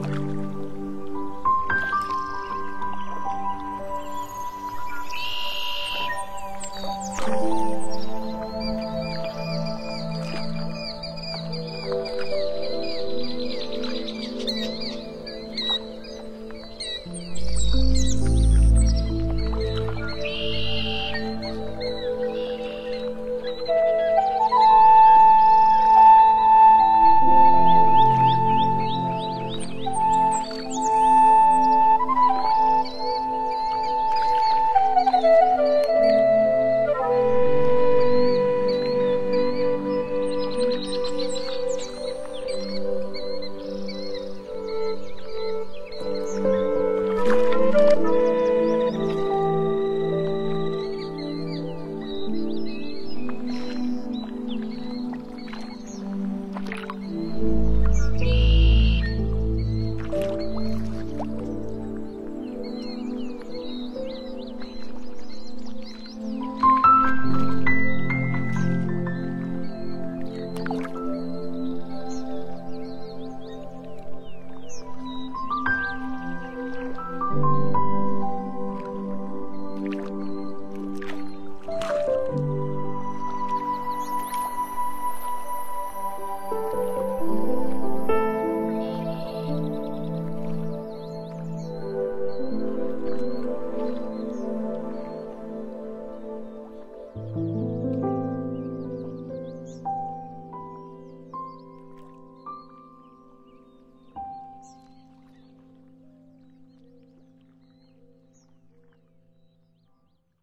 Bye.